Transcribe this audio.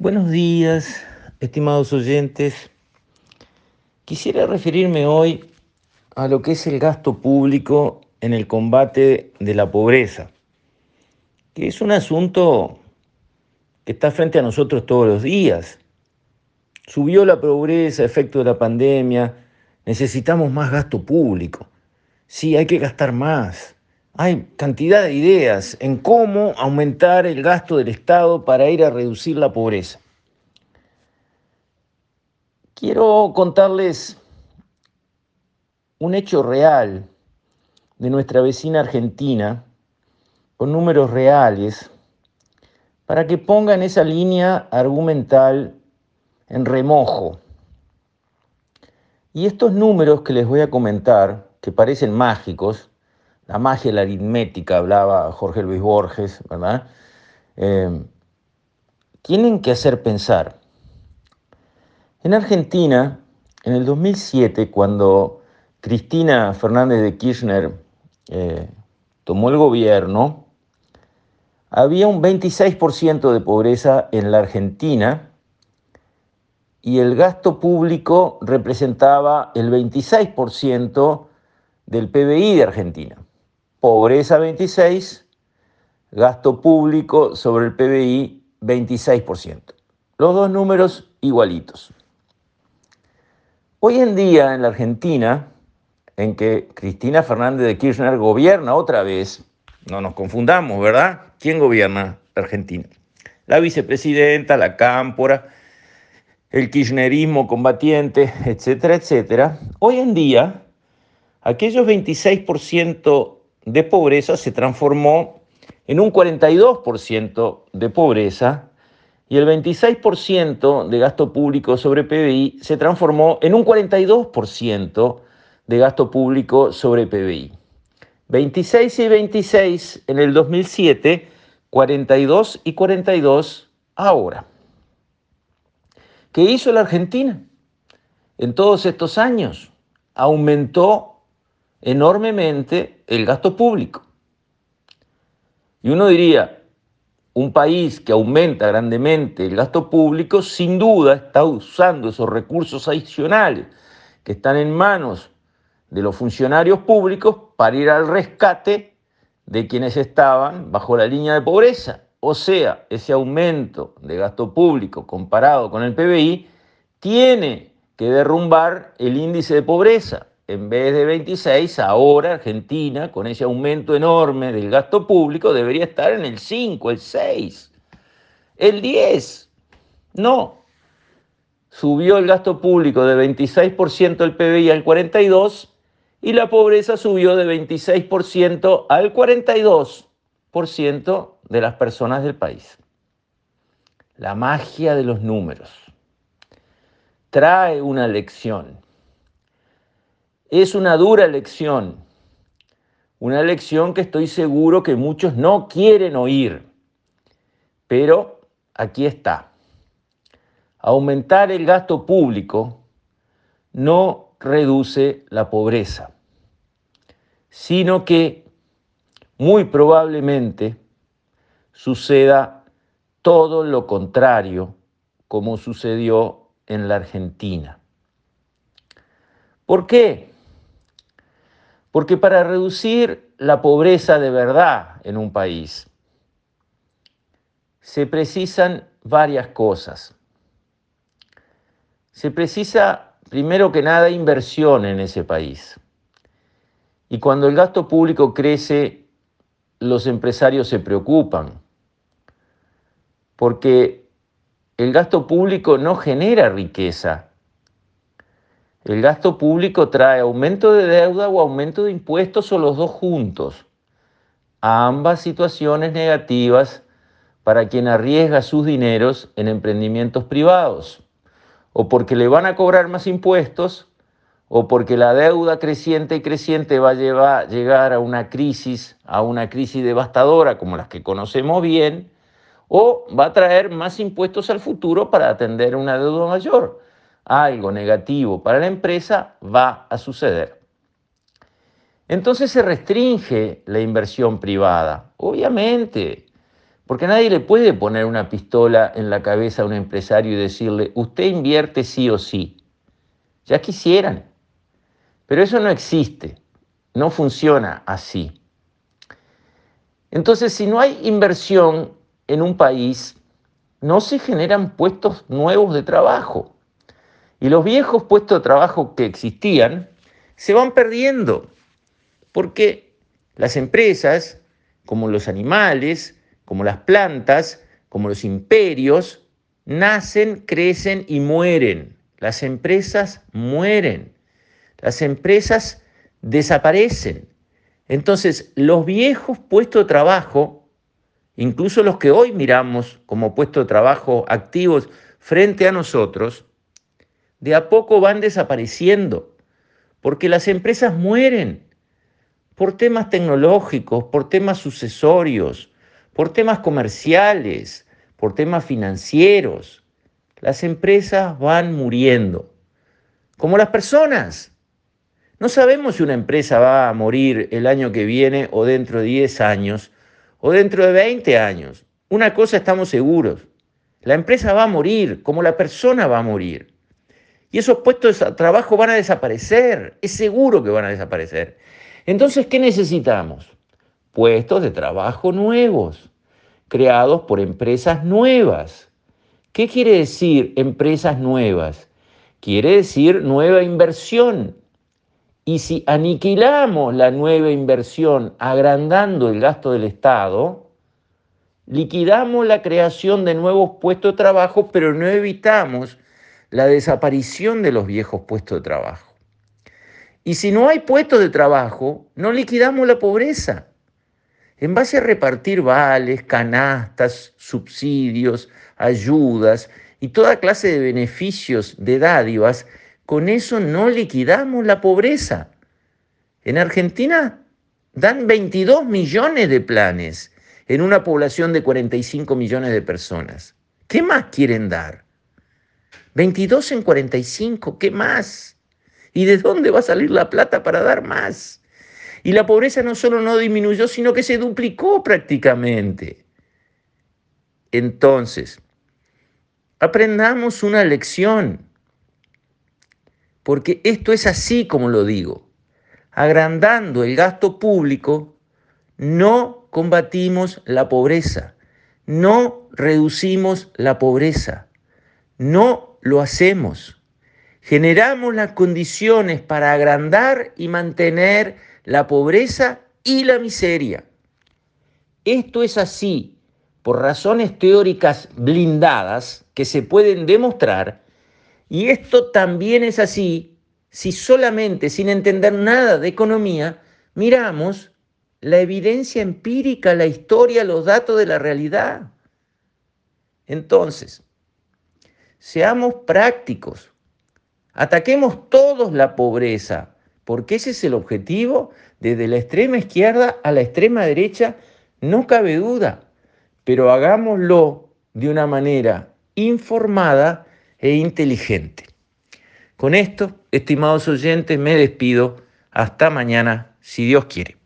Buenos días, estimados oyentes. Quisiera referirme hoy a lo que es el gasto público en el combate de la pobreza, que es un asunto que está frente a nosotros todos los días. Subió la pobreza, efecto de la pandemia, necesitamos más gasto público. Sí, hay que gastar más. Hay cantidad de ideas en cómo aumentar el gasto del Estado para ir a reducir la pobreza. Quiero contarles un hecho real de nuestra vecina Argentina, con números reales, para que pongan esa línea argumental en remojo. Y estos números que les voy a comentar, que parecen mágicos, la magia la aritmética, hablaba Jorge Luis Borges, ¿verdad? Eh, tienen que hacer pensar. En Argentina, en el 2007, cuando Cristina Fernández de Kirchner eh, tomó el gobierno, había un 26% de pobreza en la Argentina y el gasto público representaba el 26% del PBI de Argentina pobreza 26, gasto público sobre el PBI 26%. Los dos números igualitos. Hoy en día en la Argentina, en que Cristina Fernández de Kirchner gobierna otra vez, no nos confundamos, ¿verdad? ¿Quién gobierna la Argentina? La vicepresidenta, la cámpora, el kirchnerismo combatiente, etcétera, etcétera. Hoy en día, aquellos 26% de pobreza se transformó en un 42% de pobreza y el 26% de gasto público sobre PBI se transformó en un 42% de gasto público sobre PBI. 26 y 26 en el 2007, 42 y 42 ahora. ¿Qué hizo la Argentina? En todos estos años aumentó enormemente el gasto público. Y uno diría, un país que aumenta grandemente el gasto público, sin duda está usando esos recursos adicionales que están en manos de los funcionarios públicos para ir al rescate de quienes estaban bajo la línea de pobreza. O sea, ese aumento de gasto público comparado con el PBI tiene que derrumbar el índice de pobreza en vez de 26, ahora Argentina, con ese aumento enorme del gasto público, debería estar en el 5, el 6, el 10. No. Subió el gasto público de 26% del PBI al 42% y la pobreza subió de 26% al 42% de las personas del país. La magia de los números trae una lección es una dura lección, una lección que estoy seguro que muchos no quieren oír, pero aquí está. Aumentar el gasto público no reduce la pobreza, sino que muy probablemente suceda todo lo contrario como sucedió en la Argentina. ¿Por qué? Porque para reducir la pobreza de verdad en un país se precisan varias cosas. Se precisa, primero que nada, inversión en ese país. Y cuando el gasto público crece, los empresarios se preocupan, porque el gasto público no genera riqueza, el gasto público trae aumento de deuda o aumento de impuestos o los dos juntos. ambas situaciones negativas para quien arriesga sus dineros en emprendimientos privados, o porque le van a cobrar más impuestos, o porque la deuda creciente y creciente va a llegar a una crisis, a una crisis devastadora como las que conocemos bien, o va a traer más impuestos al futuro para atender una deuda mayor algo negativo para la empresa, va a suceder. Entonces se restringe la inversión privada, obviamente, Porque nadie le puede poner una pistola en la cabeza a un empresario y decirle, usted invierte sí o sí. Ya quisieran. Pero eso no existe, no funciona así. Entonces, si no hay inversión en un país, no se generan puestos nuevos de trabajo. Y los viejos puestos de trabajo que existían se van perdiendo, porque las empresas, como los animales, como las plantas, como los imperios, nacen, crecen y mueren. Las empresas mueren. Las empresas desaparecen. Entonces, los viejos puestos de trabajo, incluso los que hoy miramos como puestos de trabajo activos frente a nosotros, de a poco van desapareciendo, porque las empresas mueren por temas tecnológicos, por temas sucesorios, por temas comerciales, por temas financieros. Las empresas van muriendo, como las personas. No sabemos si una empresa va a morir el año que viene o dentro de 10 años o dentro de 20 años. Una cosa estamos seguros, la empresa va a morir como la persona va a morir. Y esos puestos de trabajo van a desaparecer, es seguro que van a desaparecer. Entonces, ¿qué necesitamos? Puestos de trabajo nuevos, creados por empresas nuevas. ¿Qué quiere decir empresas nuevas? Quiere decir nueva inversión, y si aniquilamos la nueva inversión agrandando el gasto del Estado, liquidamos la creación de nuevos puestos de trabajo, pero no evitamos la desaparición de los viejos puestos de trabajo. Y si no hay puestos de trabajo, no liquidamos la pobreza. En base a repartir vales, canastas, subsidios, ayudas y toda clase de beneficios de dádivas, con eso no liquidamos la pobreza. En Argentina dan 22 millones de planes en una población de 45 millones de personas. ¿Qué más quieren dar? 22 en 45, ¿qué más? ¿Y de dónde va a salir la plata para dar más? Y la pobreza no solo no disminuyó, sino que se duplicó prácticamente. Entonces, aprendamos una lección porque esto es así como lo digo. Agrandando el gasto público, no combatimos la pobreza, no reducimos la pobreza, no lo hacemos. Generamos las condiciones para agrandar y mantener la pobreza y la miseria. Esto es así por razones teóricas blindadas que se pueden demostrar y esto también es así si solamente, sin entender nada de economía, miramos la evidencia empírica, la historia, los datos de la realidad. Entonces, seamos prácticos, ataquemos todos la pobreza, porque ese es el objetivo, desde la extrema izquierda a la extrema derecha, no cabe duda, pero hagámoslo de una manera informada e inteligente. Con esto, estimados oyentes, me despido. Hasta mañana, si Dios quiere.